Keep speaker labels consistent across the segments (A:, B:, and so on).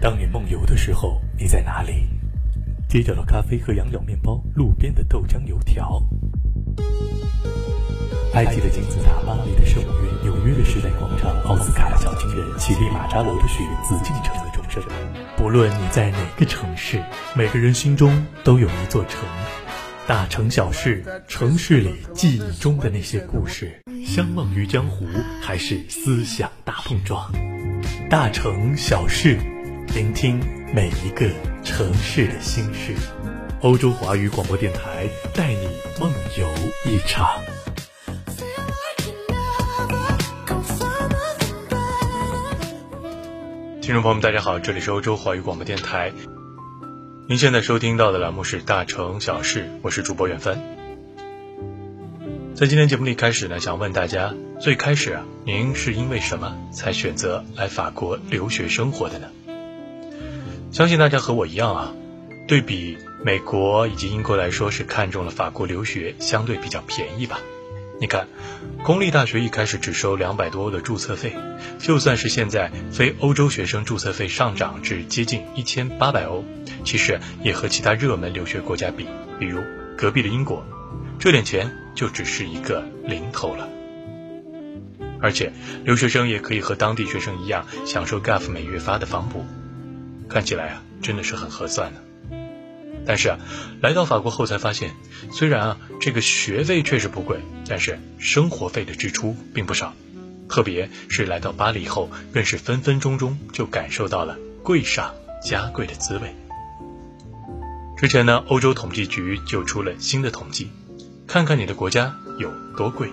A: 当你梦游的时候，你在哪里？街角的咖啡和羊角面包，路边的豆浆油条。埃及的金字塔，巴黎的圣母院，纽约的时代广场，奥斯卡的小金人，乞力马扎罗的雪，紫禁城的钟声。不论你在哪个城市，每个人心中都有一座城。大城小事，城市里记忆中的那些故事，相忘于江湖，还是思想大碰撞？大城小事，聆听每一个城市的心事。欧洲华语广播电台带你梦游一场。听众朋友们，大家好，这里是欧洲华语广播电台。您现在收听到的栏目是《大城小事》，我是主播远帆。在今天节目里开始呢，想问大家，最开始啊，您是因为什么才选择来法国留学生活的呢？相信大家和我一样啊，对比美国以及英国来说，是看中了法国留学相对比较便宜吧。你看，公立大学一开始只收两百多欧的注册费，就算是现在非欧洲学生注册费上涨至接近一千八百欧，其实也和其他热门留学国家比，比如隔壁的英国，这点钱就只是一个零头了。而且留学生也可以和当地学生一样享受 GAF 每月发的房补，看起来啊，真的是很合算的。但是啊，来到法国后才发现，虽然啊这个学费确实不贵，但是生活费的支出并不少。特别是来到巴黎后，更是分分钟钟就感受到了贵上加贵的滋味。之前呢，欧洲统计局就出了新的统计，看看你的国家有多贵。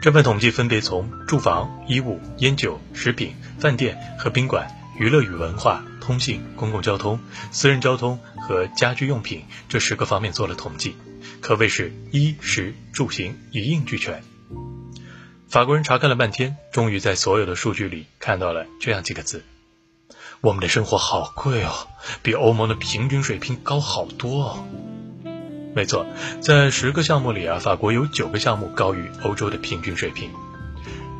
A: 这份统计分别从住房、衣物、烟酒、食品、饭店和宾馆、娱乐与文化。通信、公共交通、私人交通和家居用品这十个方面做了统计，可谓是衣食住行一应俱全。法国人查看了半天，终于在所有的数据里看到了这样几个字：我们的生活好贵哦，比欧盟的平均水平高好多哦。没错，在十个项目里啊，法国有九个项目高于欧洲的平均水平，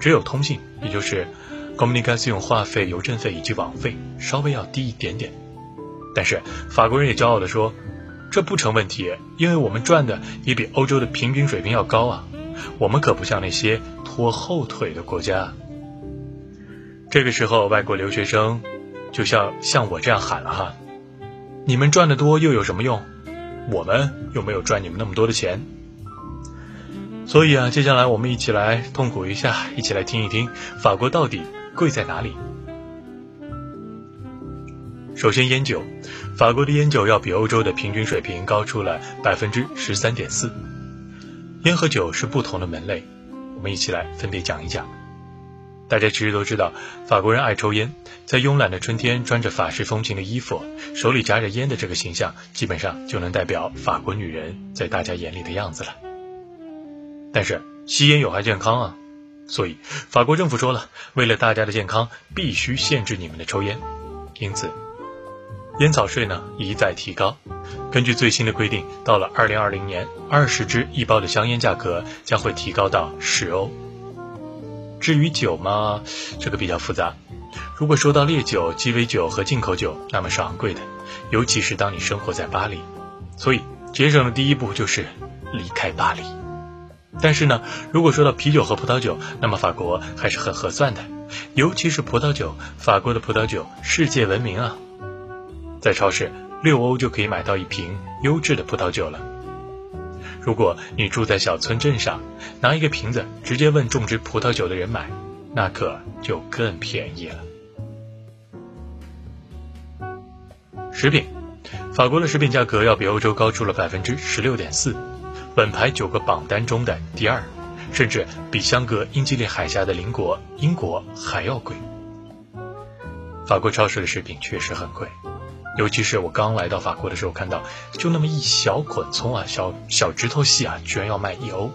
A: 只有通信，也就是。Communication 用话费、邮政费以及网费稍微要低一点点，但是法国人也骄傲地说，这不成问题，因为我们赚的也比欧洲的平均水平要高啊，我们可不像那些拖后腿的国家。这个时候，外国留学生就像像我这样喊了哈，你们赚的多又有什么用？我们又没有赚你们那么多的钱。所以啊，接下来我们一起来痛苦一下，一起来听一听法国到底。贵在哪里？首先，烟酒，法国的烟酒要比欧洲的平均水平高出了百分之十三点四。烟和酒是不同的门类，我们一起来分别讲一讲。大家其实都知道，法国人爱抽烟，在慵懒的春天穿着法式风情的衣服，手里夹着烟的这个形象，基本上就能代表法国女人在大家眼里的样子了。但是，吸烟有害健康啊。所以，法国政府说了，为了大家的健康，必须限制你们的抽烟。因此，烟草税呢一再提高。根据最新的规定，到了二零二零年，二十支一包的香烟价格将会提高到十欧。至于酒嘛，这个比较复杂。如果说到烈酒、鸡尾酒和进口酒，那么是昂贵的，尤其是当你生活在巴黎。所以，节省的第一步就是离开巴黎。但是呢，如果说到啤酒和葡萄酒，那么法国还是很合算的，尤其是葡萄酒，法国的葡萄酒世界闻名啊，在超市六欧就可以买到一瓶优质的葡萄酒了。如果你住在小村镇上，拿一个瓶子直接问种植葡萄酒的人买，那可就更便宜了。食品，法国的食品价格要比欧洲高出了百分之十六点四。本排九个榜单中的第二，甚至比相隔英吉利海峡的邻国英国还要贵。法国超市的食品确实很贵，尤其是我刚来到法国的时候，看到就那么一小捆葱啊，小小指头细啊，居然要卖一欧。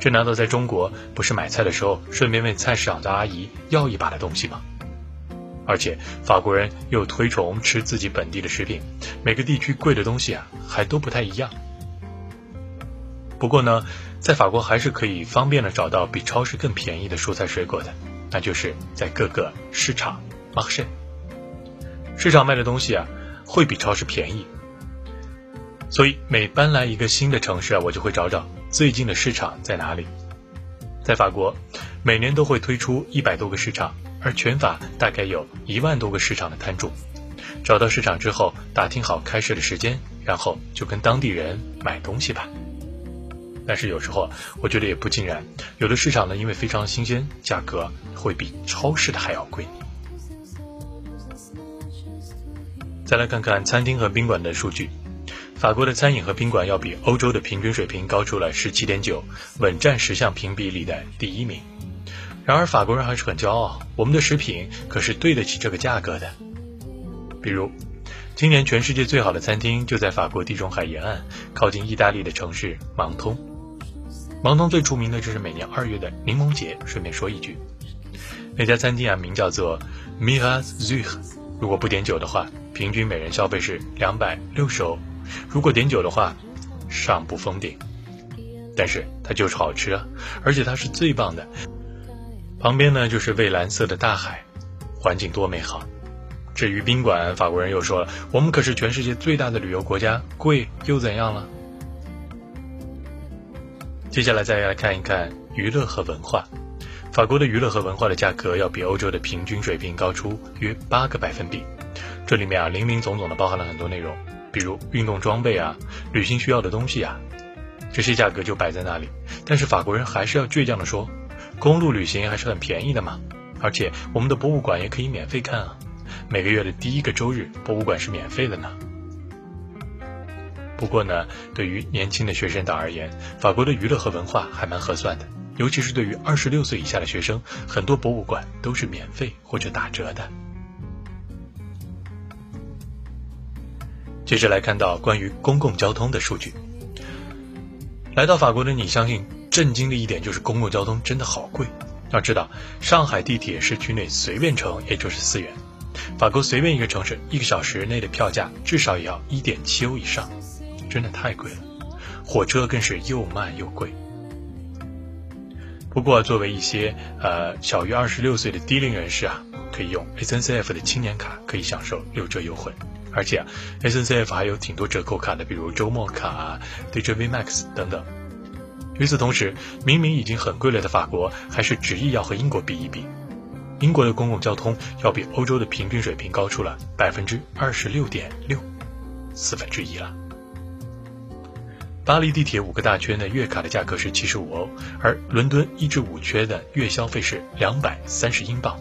A: 这难道在中国不是买菜的时候顺便问菜市场的阿姨要一把的东西吗？而且法国人又推崇吃自己本地的食品，每个地区贵的东西啊还都不太一样。不过呢，在法国还是可以方便的找到比超市更便宜的蔬菜水果的，那就是在各个市场 m a r c h。市场卖的东西啊，会比超市便宜。所以每搬来一个新的城市啊，我就会找找最近的市场在哪里。在法国，每年都会推出一百多个市场，而全法大概有一万多个市场的摊主。找到市场之后，打听好开市的时间，然后就跟当地人买东西吧。但是有时候我觉得也不尽然，有的市场呢，因为非常新鲜，价格会比超市的还要贵。再来看看餐厅和宾馆的数据，法国的餐饮和宾馆要比欧洲的平均水平高出了十七点九，稳占十项评比里的第一名。然而法国人还是很骄傲，我们的食品可是对得起这个价格的。比如，今年全世界最好的餐厅就在法国地中海沿岸，靠近意大利的城市芒通。芒通最出名的就是每年二月的柠檬节。顺便说一句，那家餐厅啊，名叫做 Miraz Zug。如果不点酒的话，平均每人消费是两百六十欧；如果点酒的话，上不封顶。但是它就是好吃啊，而且它是最棒的。旁边呢就是蔚蓝色的大海，环境多美好。至于宾馆，法国人又说了，我们可是全世界最大的旅游国家，贵又怎样了？接下来再来看一看娱乐和文化。法国的娱乐和文化的价格要比欧洲的平均水平高出约八个百分比。这里面啊，林林总总的包含了很多内容，比如运动装备啊、旅行需要的东西啊，这些价格就摆在那里。但是法国人还是要倔强的说，公路旅行还是很便宜的嘛，而且我们的博物馆也可以免费看啊，每个月的第一个周日，博物馆是免费的呢。不过呢，对于年轻的学生党而言，法国的娱乐和文化还蛮合算的，尤其是对于二十六岁以下的学生，很多博物馆都是免费或者打折的。接着来看到关于公共交通的数据。来到法国的你，相信震惊的一点就是公共交通真的好贵。要知道，上海地铁市区内随便乘也就是四元，法国随便一个城市一个小时内的票价至少也要一点七欧以上。真的太贵了，火车更是又慢又贵。不过，作为一些呃小于二十六岁的低龄人士啊，可以用 SNCF 的青年卡，可以享受六折优惠。而且，SNCF 还有挺多折扣卡的，比如周末卡、DJV Max 等等。与此同时，明明已经很贵了的法国，还是执意要和英国比一比。英国的公共交通要比欧洲的平均水平高出了百分之二十六点六，四分之一了。巴黎地铁五个大圈的月卡的价格是七十五欧，而伦敦一至五圈的月消费是两百三十英镑，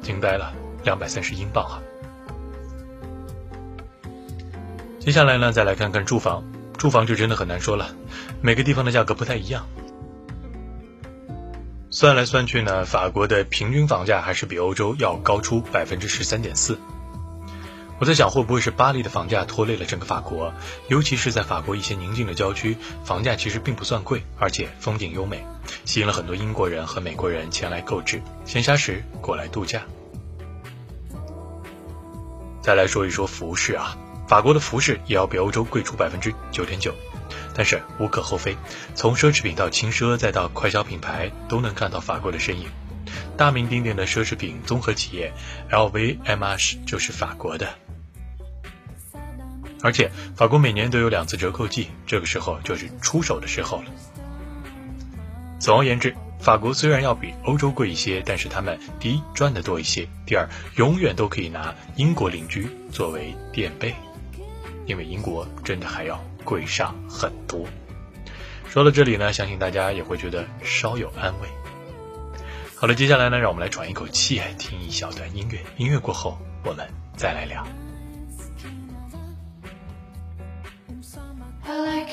A: 惊呆了，两百三十英镑哈。接下来呢，再来看看住房，住房就真的很难说了，每个地方的价格不太一样。算来算去呢，法国的平均房价还是比欧洲要高出百分之十三点四。我在想，会不会是巴黎的房价拖累了整个法国？尤其是在法国一些宁静的郊区，房价其实并不算贵，而且风景优美，吸引了很多英国人和美国人前来购置，闲暇时过来度假。再来说一说服饰啊，法国的服饰也要比欧洲贵出百分之九点九，但是无可厚非，从奢侈品到轻奢再到快消品牌，都能看到法国的身影。大名鼎鼎的奢侈品综合企业 LVMH 就是法国的。而且法国每年都有两次折扣季，这个时候就是出手的时候了。总而言之，法国虽然要比欧洲贵一些，但是他们第一赚的多一些，第二永远都可以拿英国邻居作为垫背，因为英国真的还要贵上很多。说到这里呢，相信大家也会觉得稍有安慰。好了，接下来呢，让我们来喘一口气，听一小段音乐。音乐过后，我们再来聊。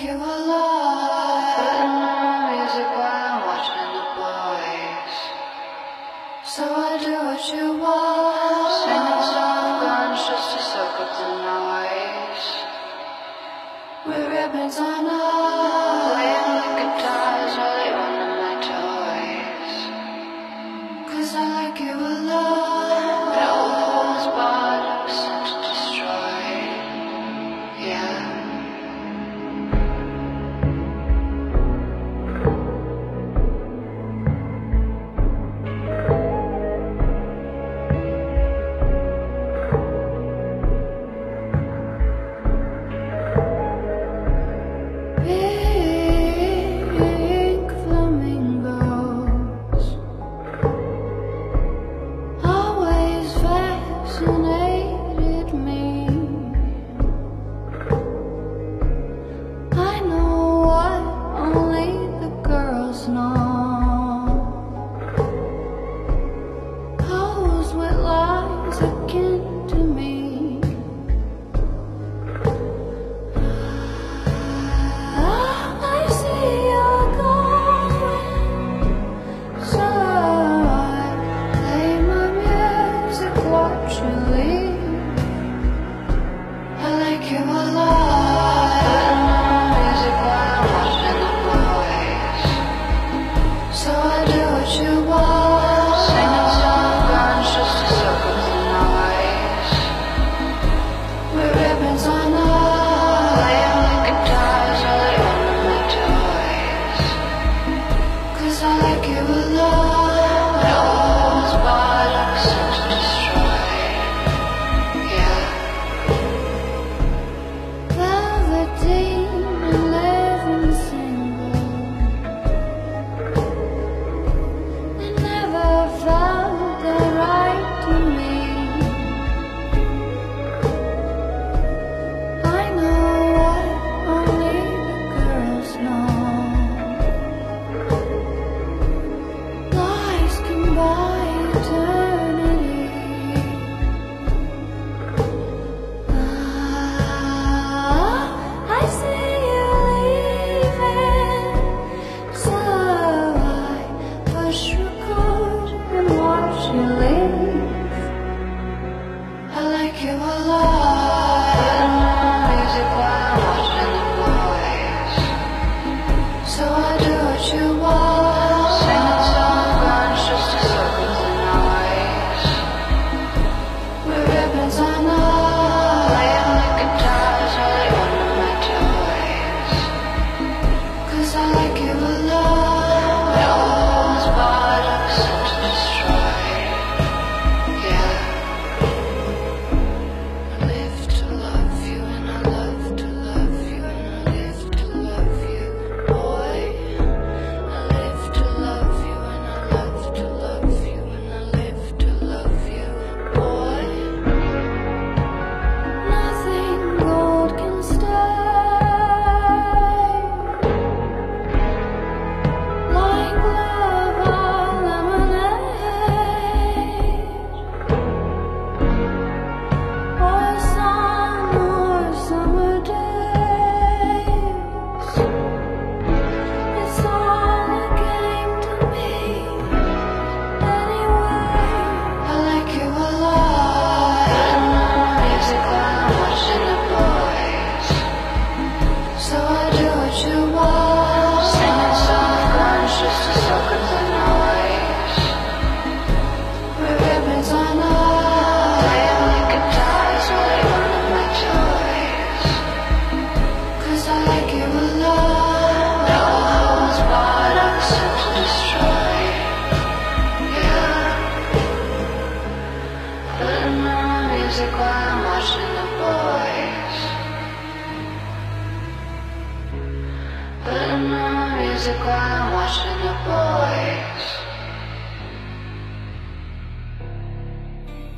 A: You a lot. Putting on music while I'm watching the boys. So I do what you want.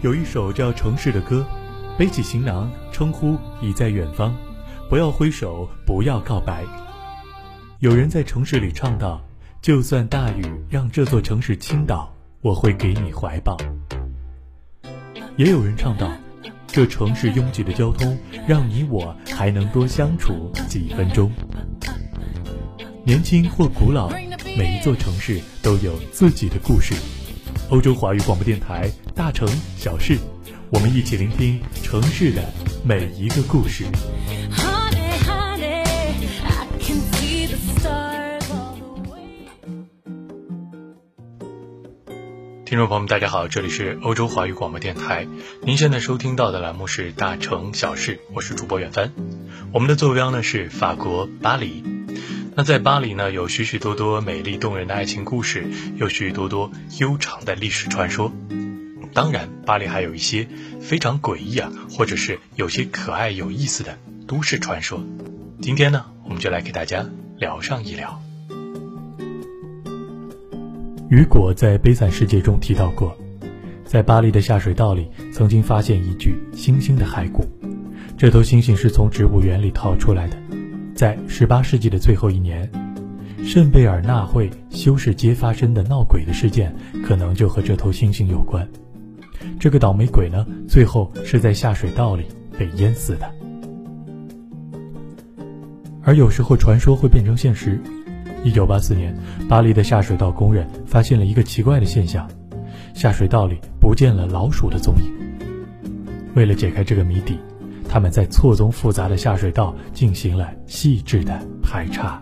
A: 有一首叫《城市的歌》，背起行囊，称呼已在远方，不要挥手，不要告白。有人在城市里唱道：“就算大雨让这座城市倾倒，我会给你怀抱。”也有人唱道：“这城市拥挤的交通，让你我还能多相处几分钟。”年轻或古老，每一座城市都有自己的故事。欧洲华语广播电台，大城小事，我们一起聆听城市的每一个故事。听众朋友们，大家好，这里是欧洲华语广播电台，您现在收听到的栏目是《大城小事》，我是主播远帆，我们的坐标呢是法国巴黎。那在巴黎呢，有许许多多美丽动人的爱情故事，有许许多多悠长的历史传说。当然，巴黎还有一些非常诡异啊，或者是有些可爱有意思的都市传说。今天呢，我们就来给大家聊上一聊。雨果在《悲惨世界》中提到过，在巴黎的下水道里曾经发现一具猩猩的骸骨，这头猩猩是从植物园里逃出来的。在18世纪的最后一年，圣贝尔纳会修士街发生的闹鬼的事件，可能就和这头猩猩有关。这个倒霉鬼呢，最后是在下水道里被淹死的。而有时候传说会变成现实。1984年，巴黎的下水道工人发现了一个奇怪的现象：下水道里不见了老鼠的踪影。为了解开这个谜底。他们在错综复杂的下水道进行了细致的排查。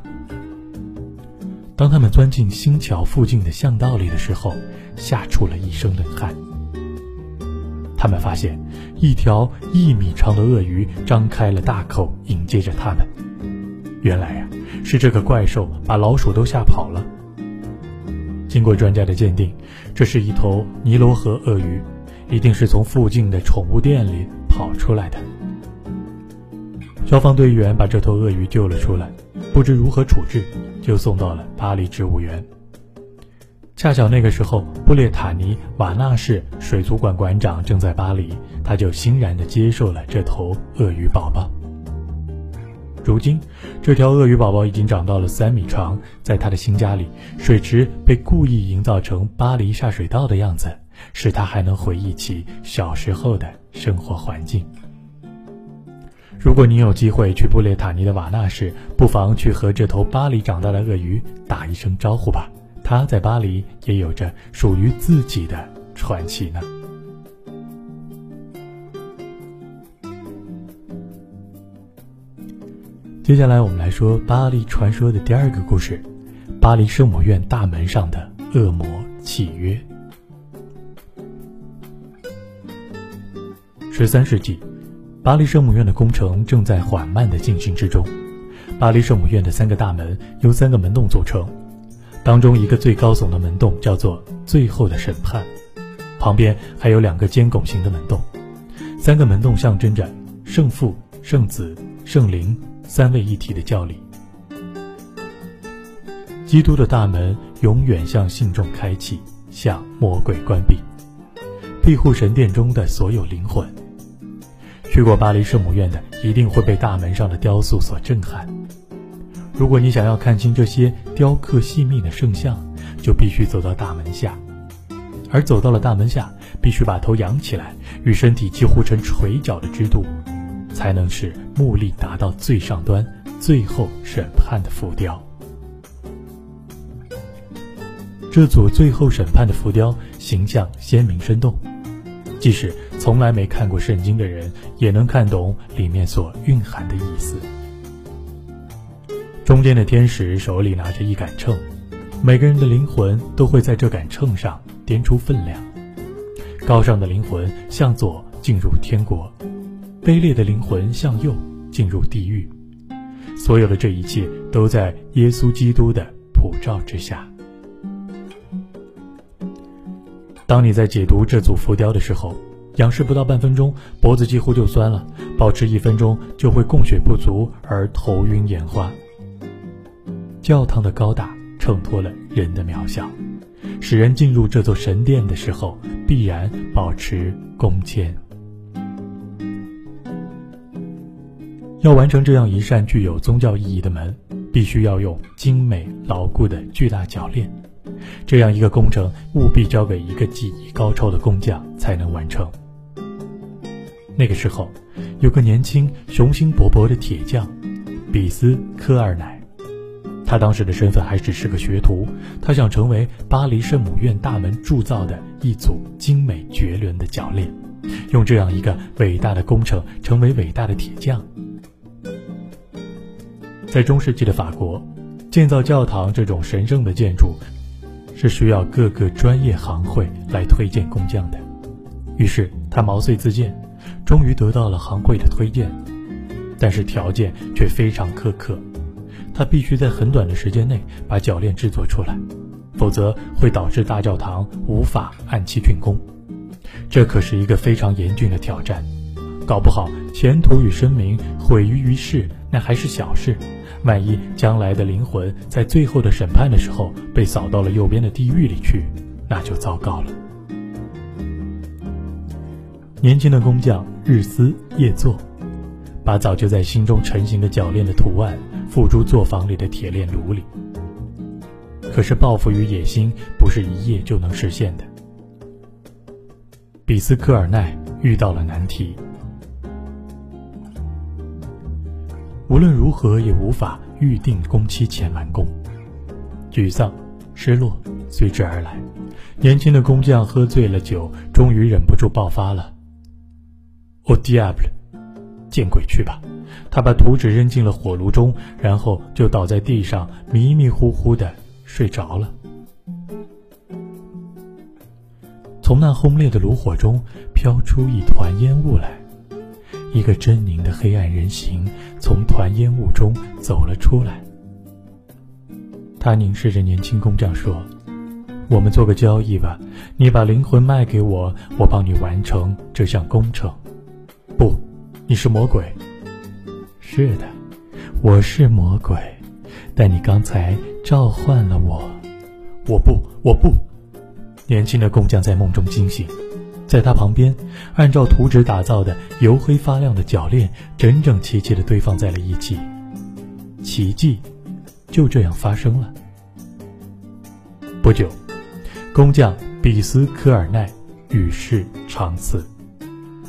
A: 当他们钻进新桥附近的巷道里的时候，吓出了一身冷汗。他们发现一条一米长的鳄鱼张开了大口迎接着他们。原来呀，是这个怪兽把老鼠都吓跑了。经过专家的鉴定，这是一头尼罗河鳄鱼，一定是从附近的宠物店里跑出来的。消防队员把这头鳄鱼救了出来，不知如何处置，就送到了巴黎植物园。恰巧那个时候，布列塔尼瓦纳市水族馆馆长正在巴黎，他就欣然地接受了这头鳄鱼宝宝。如今，这条鳄鱼宝宝已经长到了三米长，在他的新家里，水池被故意营造成巴黎下水道的样子，使他还能回忆起小时候的生活环境。如果你有机会去布列塔尼的瓦纳市，不妨去和这头巴黎长大的鳄鱼打一声招呼吧。它在巴黎也有着属于自己的传奇呢。接下来我们来说巴黎传说的第二个故事：巴黎圣母院大门上的恶魔契约。十三世纪。巴黎圣母院的工程正在缓慢的进行之中。巴黎圣母院的三个大门由三个门洞组成，当中一个最高耸的门洞叫做“最后的审判”，旁边还有两个尖拱形的门洞。三个门洞象征着圣父、圣子、圣灵三位一体的教理。基督的大门永远向信众开启，向魔鬼关闭，庇护神殿中的所有灵魂。去过巴黎圣母院的，一定会被大门上的雕塑所震撼。如果你想要看清这些雕刻细密的圣像，就必须走到大门下。而走到了大门下，必须把头仰起来，与身体几乎成垂角的支度，才能使目力达到最上端，最后审判的浮雕。这组最后审判的浮雕形象鲜明生动。即使从来没看过圣经的人，也能看懂里面所蕴含的意思。中间的天使手里拿着一杆秤，每个人的灵魂都会在这杆秤上掂出分量。高尚的灵魂向左进入天国，卑劣的灵魂向右进入地狱。所有的这一切都在耶稣基督的普照之下。当你在解读这组浮雕的时候，仰视不到半分钟，脖子几乎就酸了；保持一分钟，就会供血不足而头晕眼花。教堂的高大衬托了人的渺小，使人进入这座神殿的时候必然保持恭谦。要完成这样一扇具有宗教意义的门，必须要用精美牢固的巨大铰链。这样一个工程，务必交给一个技艺高超的工匠才能完成。那个时候，有个年轻、雄心勃勃的铁匠，比斯科尔乃。他当时的身份还只是个学徒，他想成为巴黎圣母院大门铸造的一组精美绝伦的铰链，用这样一个伟大的工程成为伟大的铁匠。在中世纪的法国，建造教堂这种神圣的建筑。是需要各个专业行会来推荐工匠的，于是他毛遂自荐，终于得到了行会的推荐，但是条件却非常苛刻，他必须在很短的时间内把铰链制作出来，否则会导致大教堂无法按期竣工。这可是一个非常严峻的挑战，搞不好前途与声名毁于一世，那还是小事。万一将来的灵魂在最后的审判的时候被扫到了右边的地狱里去，那就糟糕了。年轻的工匠日思夜做，把早就在心中成型的铰链的图案付诸作坊里的铁链炉里。可是抱负与野心不是一夜就能实现的。比斯科尔奈遇到了难题。无论如何也无法预定工期前完工，沮丧、失落随之而来。年轻的工匠喝醉了酒，终于忍不住爆发了：“O diable，见鬼去吧！”他把图纸扔进了火炉中，然后就倒在地上，迷迷糊糊的睡着了。从那轰烈的炉火中飘出一团烟雾来。一个狰狞的黑暗人形从团烟雾中走了出来。他凝视着年轻工匠说：“我们做个交易吧，你把灵魂卖给我，我帮你完成这项工程。”“不，你是魔鬼。”“是的，我是魔鬼，但你刚才召唤了我。”“我不，我不！”年轻的工匠在梦中惊醒。在他旁边，按照图纸打造的油黑发亮的铰链，整整齐齐地堆放在了一起。奇迹就这样发生了。不久，工匠比斯科尔奈与世长辞，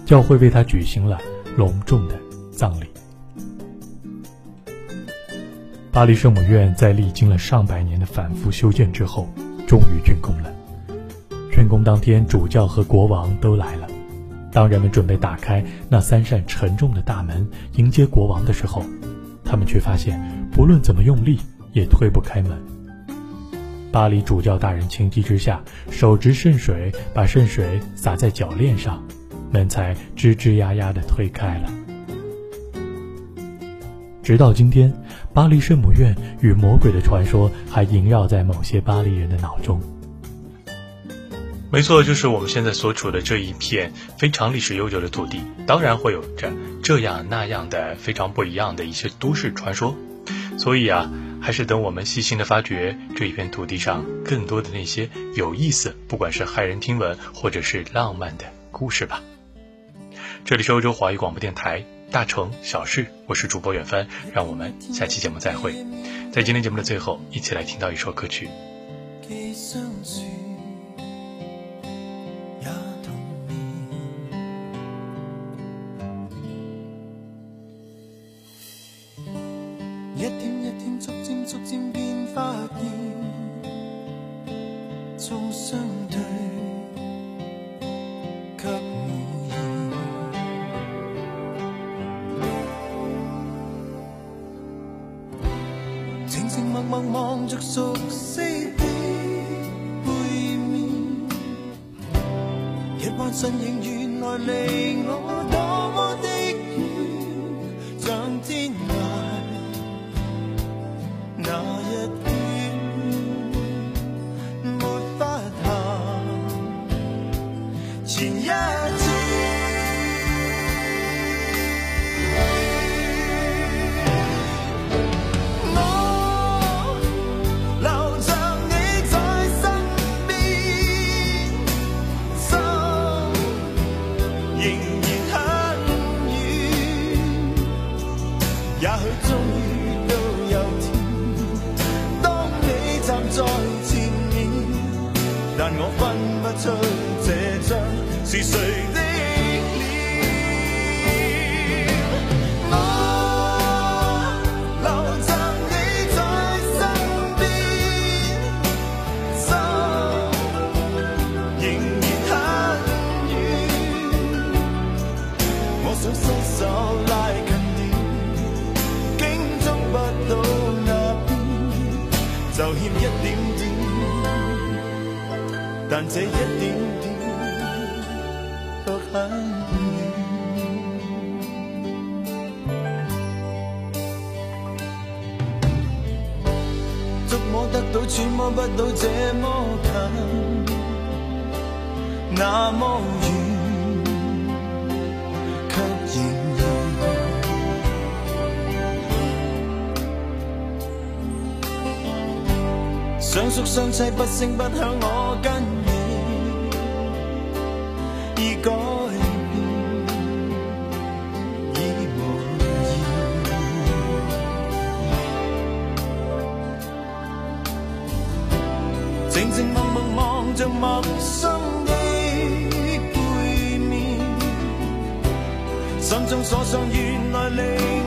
A: 教会为他举行了隆重的葬礼。巴黎圣母院在历经了上百年的反复修建之后，终于竣工了。竣工当天，主教和国王都来了。当人们准备打开那三扇沉重的大门迎接国王的时候，他们却发现，不论怎么用力，也推不开门。巴黎主教大人情急之下，手执圣水，把圣水洒在铰链上，门才吱吱呀呀地推开了。直到今天，巴黎圣母院与魔鬼的传说还萦绕在某些巴黎人的脑中。
B: 没错，就是我们现在所处的这一片非常历史悠久的土地，当然会有着这样那样的非常不一样的一些都市传说。所以啊，还是等我们细心的发掘这一片土地上更多的那些有意思，不管是骇人听闻或者是浪漫的故事吧。这里是欧洲华语广播电台大城小事，我是主播远帆，让我们下期节目再会。在今天节目的最后，一起来听到一首歌曲。
C: 一天一天，逐渐逐渐变发现，纵相对给言。静静默默望着熟悉的背面，一弯身影原来令我多么。摸得到却摸不到这么近那么远却仍然相宿相栖不声不响我跟陌生的背面心中所想原来你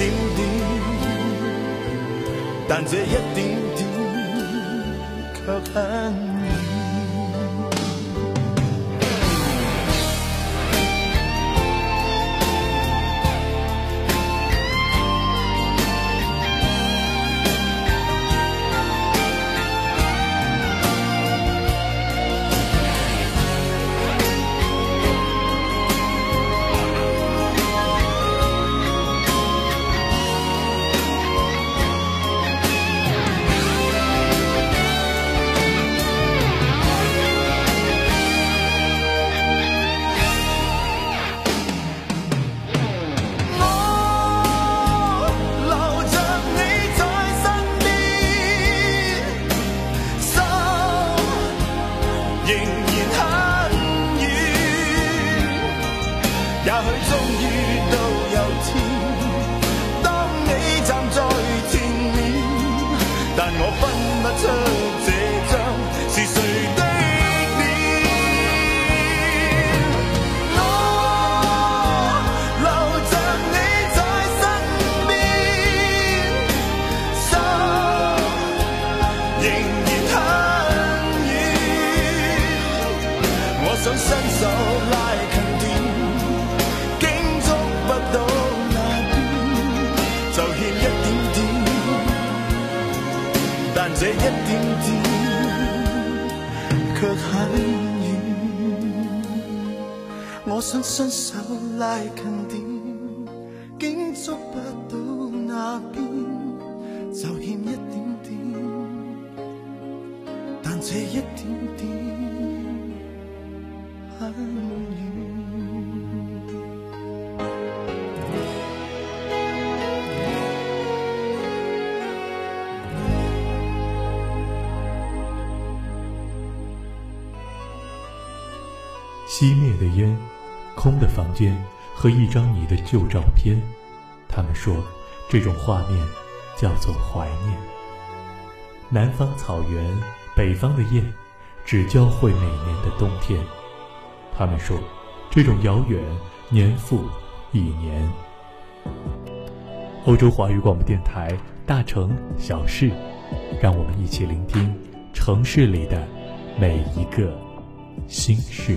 C: 点点，但这一点点却很远。然很远，也许终于到。却很远。我想伸手拉近点竟触不到那边就欠一点点但这一点点很远。
D: 熄灭的烟空的房间和一张你的旧照片。他们说这种画面叫做怀念。
A: 南方草原北方的夜只交汇每年的冬天。他们说这种遥远年复一年。欧洲华语广播电台大城小事让我们一起聆听城市里的每一个心事。